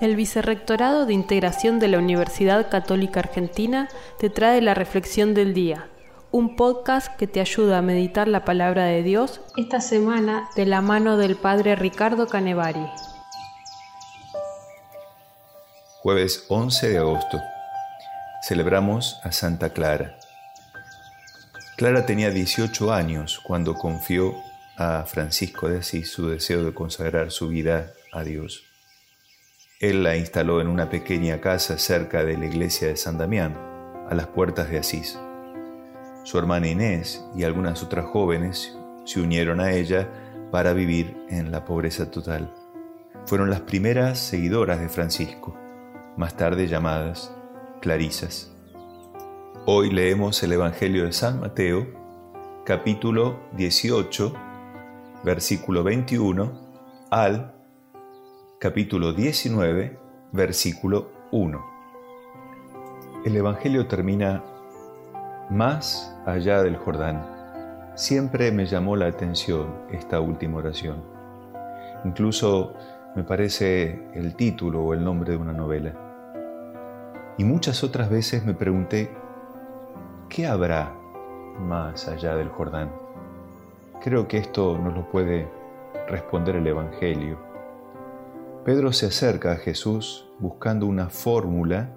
El Vicerrectorado de Integración de la Universidad Católica Argentina te trae la Reflexión del Día, un podcast que te ayuda a meditar la palabra de Dios esta semana de la mano del Padre Ricardo Canevari. Jueves 11 de agosto. Celebramos a Santa Clara. Clara tenía 18 años cuando confió a Francisco de Asís su deseo de consagrar su vida a Dios. Él la instaló en una pequeña casa cerca de la iglesia de San Damián, a las puertas de Asís. Su hermana Inés y algunas otras jóvenes se unieron a ella para vivir en la pobreza total. Fueron las primeras seguidoras de Francisco, más tarde llamadas Clarisas. Hoy leemos el Evangelio de San Mateo, capítulo 18, versículo 21 al capítulo 19, versículo 1. El Evangelio termina más allá del Jordán. Siempre me llamó la atención esta última oración. Incluso me parece el título o el nombre de una novela. Y muchas otras veces me pregunté, ¿qué habrá más allá del Jordán? Creo que esto nos lo puede responder el Evangelio Pedro se acerca a Jesús buscando una fórmula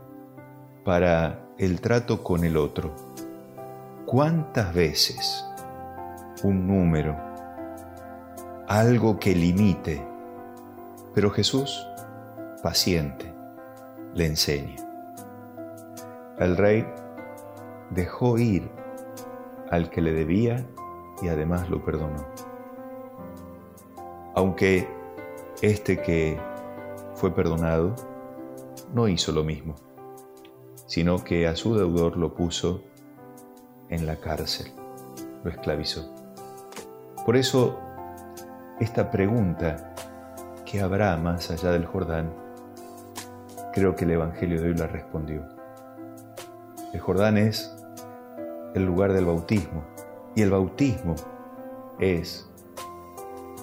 para el trato con el otro. ¿Cuántas veces un número, algo que limite? Pero Jesús, paciente, le enseña. El rey dejó ir al que le debía y además lo perdonó. Aunque este que fue perdonado, no hizo lo mismo, sino que a su deudor lo puso en la cárcel, lo esclavizó. Por eso, esta pregunta, ¿qué habrá más allá del Jordán? Creo que el Evangelio de hoy la respondió. El Jordán es el lugar del bautismo y el bautismo es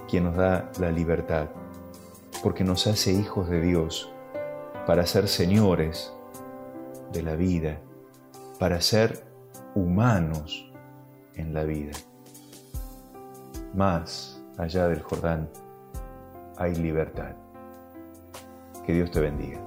quien nos da la libertad porque nos hace hijos de Dios, para ser señores de la vida, para ser humanos en la vida. Más allá del Jordán hay libertad. Que Dios te bendiga.